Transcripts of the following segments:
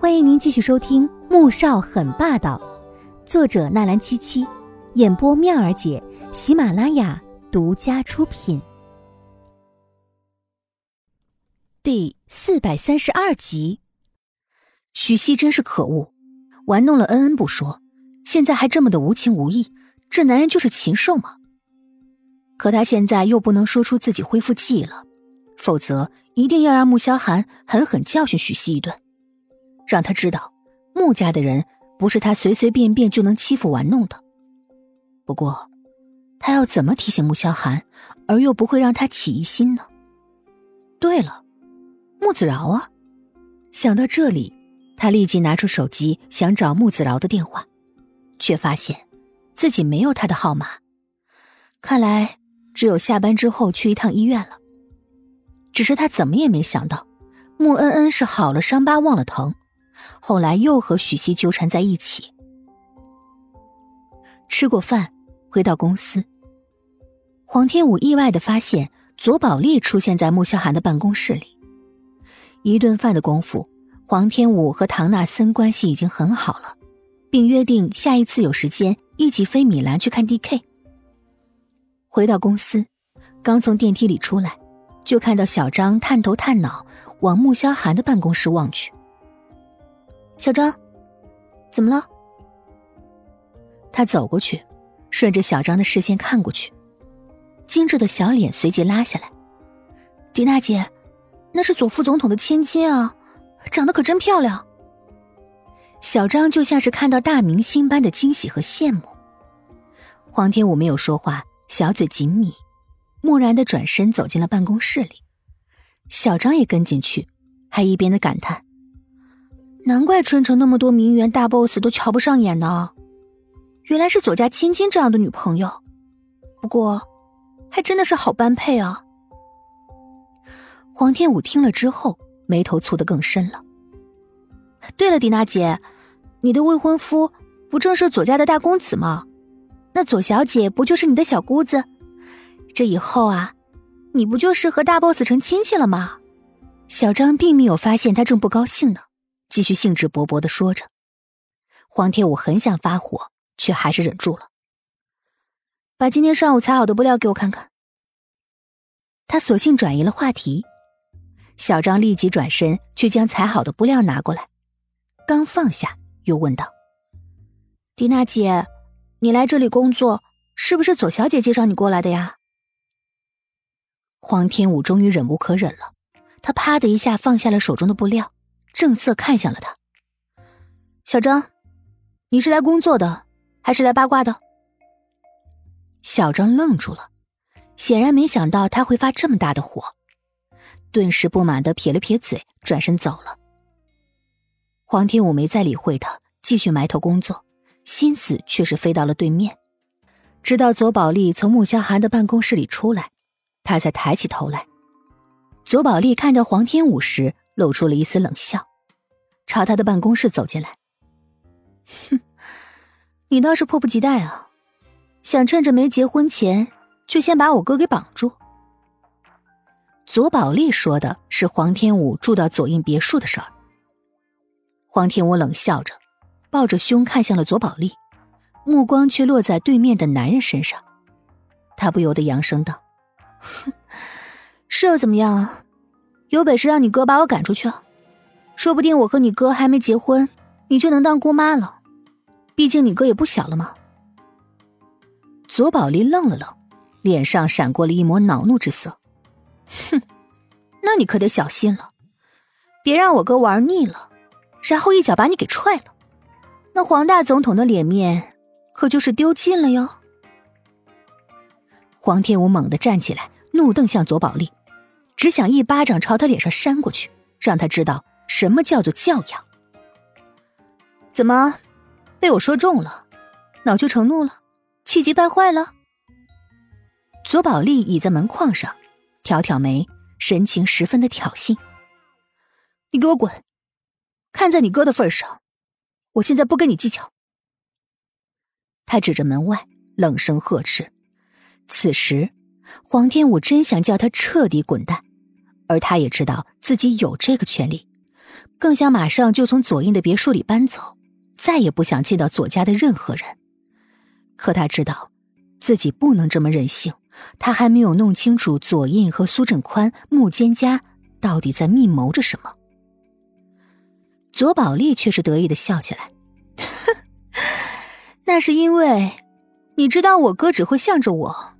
欢迎您继续收听《穆少很霸道》，作者纳兰七七，演播妙儿姐，喜马拉雅独家出品。第四百三十二集，许熙真是可恶，玩弄了恩恩不说，现在还这么的无情无义，这男人就是禽兽吗？可他现在又不能说出自己恢复记忆了，否则一定要让穆萧寒狠狠教训许西一顿。让他知道，穆家的人不是他随随便便就能欺负玩弄的。不过，他要怎么提醒穆萧寒，而又不会让他起疑心呢？对了，穆子饶啊！想到这里，他立即拿出手机想找穆子饶的电话，却发现自己没有他的号码。看来只有下班之后去一趟医院了。只是他怎么也没想到，穆恩恩是好了伤疤忘了疼。后来又和许熙纠缠在一起。吃过饭，回到公司，黄天武意外的发现左宝莉出现在穆萧寒的办公室里。一顿饭的功夫，黄天武和唐纳森关系已经很好了，并约定下一次有时间一起飞米兰去看 D.K。回到公司，刚从电梯里出来，就看到小张探头探脑往穆萧寒的办公室望去。小张，怎么了？他走过去，顺着小张的视线看过去，精致的小脸随即拉下来。迪娜姐，那是左副总统的千金啊，长得可真漂亮。小张就像是看到大明星般的惊喜和羡慕。黄天武没有说话，小嘴紧抿，木然的转身走进了办公室里。小张也跟进去，还一边的感叹。难怪春城那么多名媛大 boss 都瞧不上眼呢，原来是左家千金这样的女朋友。不过，还真的是好般配啊。黄天武听了之后，眉头蹙得更深了。对了，迪娜姐，你的未婚夫不正是左家的大公子吗？那左小姐不就是你的小姑子？这以后啊，你不就是和大 boss 成亲戚了吗？小张并没有发现他正不高兴呢。继续兴致勃勃的说着，黄天武很想发火，却还是忍住了。把今天上午裁好的布料给我看看。他索性转移了话题，小张立即转身去将裁好的布料拿过来，刚放下，又问道：“迪娜姐，你来这里工作，是不是左小姐介绍你过来的呀？”黄天武终于忍无可忍了，他啪的一下放下了手中的布料。正色看向了他，小张，你是来工作的，还是来八卦的？小张愣住了，显然没想到他会发这么大的火，顿时不满的撇了撇嘴，转身走了。黄天武没再理会他，继续埋头工作，心思却是飞到了对面。直到左宝莉从穆萧寒的办公室里出来，他才抬起头来。左宝丽看到黄天武时，露出了一丝冷笑。朝他的办公室走进来，哼，你倒是迫不及待啊，想趁着没结婚前就先把我哥给绑住。左宝丽说的是黄天武住到左印别墅的事儿。黄天武冷笑着，抱着胸看向了左宝莉，目光却落在对面的男人身上，他不由得扬声道：“哼，是又怎么样啊？有本事让你哥把我赶出去啊！”说不定我和你哥还没结婚，你就能当姑妈了。毕竟你哥也不小了嘛。左宝莉愣了愣，脸上闪过了一抹恼怒之色。哼，那你可得小心了，别让我哥玩腻了，然后一脚把你给踹了，那黄大总统的脸面可就是丢尽了哟。黄天武猛地站起来，怒瞪向左宝莉，只想一巴掌朝他脸上扇过去，让他知道。什么叫做教养？怎么被我说中了，恼羞成怒了，气急败坏了？左宝丽倚在门框上，挑挑眉，神情十分的挑衅。你给我滚！看在你哥的份上，我现在不跟你计较。他指着门外，冷声呵斥。此时，黄天武真想叫他彻底滚蛋，而他也知道自己有这个权利。更想马上就从左印的别墅里搬走，再也不想见到左家的任何人。可他知道，自己不能这么任性。他还没有弄清楚左印和苏振宽、穆坚家到底在密谋着什么。左宝丽却是得意的笑起来：“ 那是因为，你知道我哥只会向着我。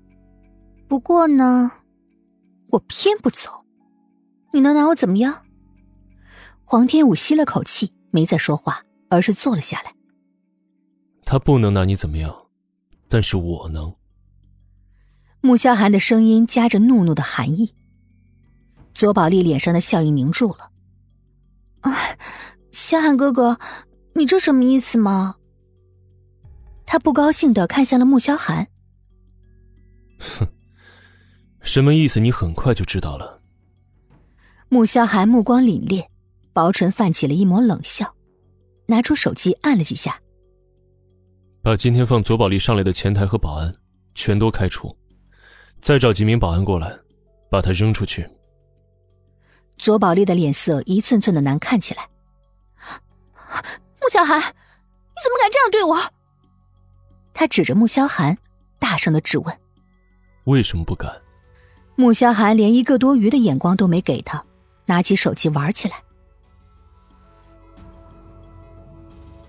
不过呢，我偏不走。你能拿我怎么样？”黄天武吸了口气，没再说话，而是坐了下来。他不能拿你怎么样，但是我能。穆萧寒的声音夹着怒怒的寒意。左宝丽脸上的笑意凝住了。啊，萧寒哥哥，你这什么意思吗？他不高兴的看向了穆萧寒。哼，什么意思？你很快就知道了。穆萧寒目光凛冽。薄唇泛起了一抹冷笑，拿出手机按了几下，把今天放左宝丽上来的前台和保安全都开除，再找几名保安过来，把他扔出去。左宝丽的脸色一寸寸的难看起来。穆萧寒，你怎么敢这样对我？他指着穆萧寒，大声的质问：“为什么不敢？”穆萧寒连一个多余的眼光都没给他，拿起手机玩起来。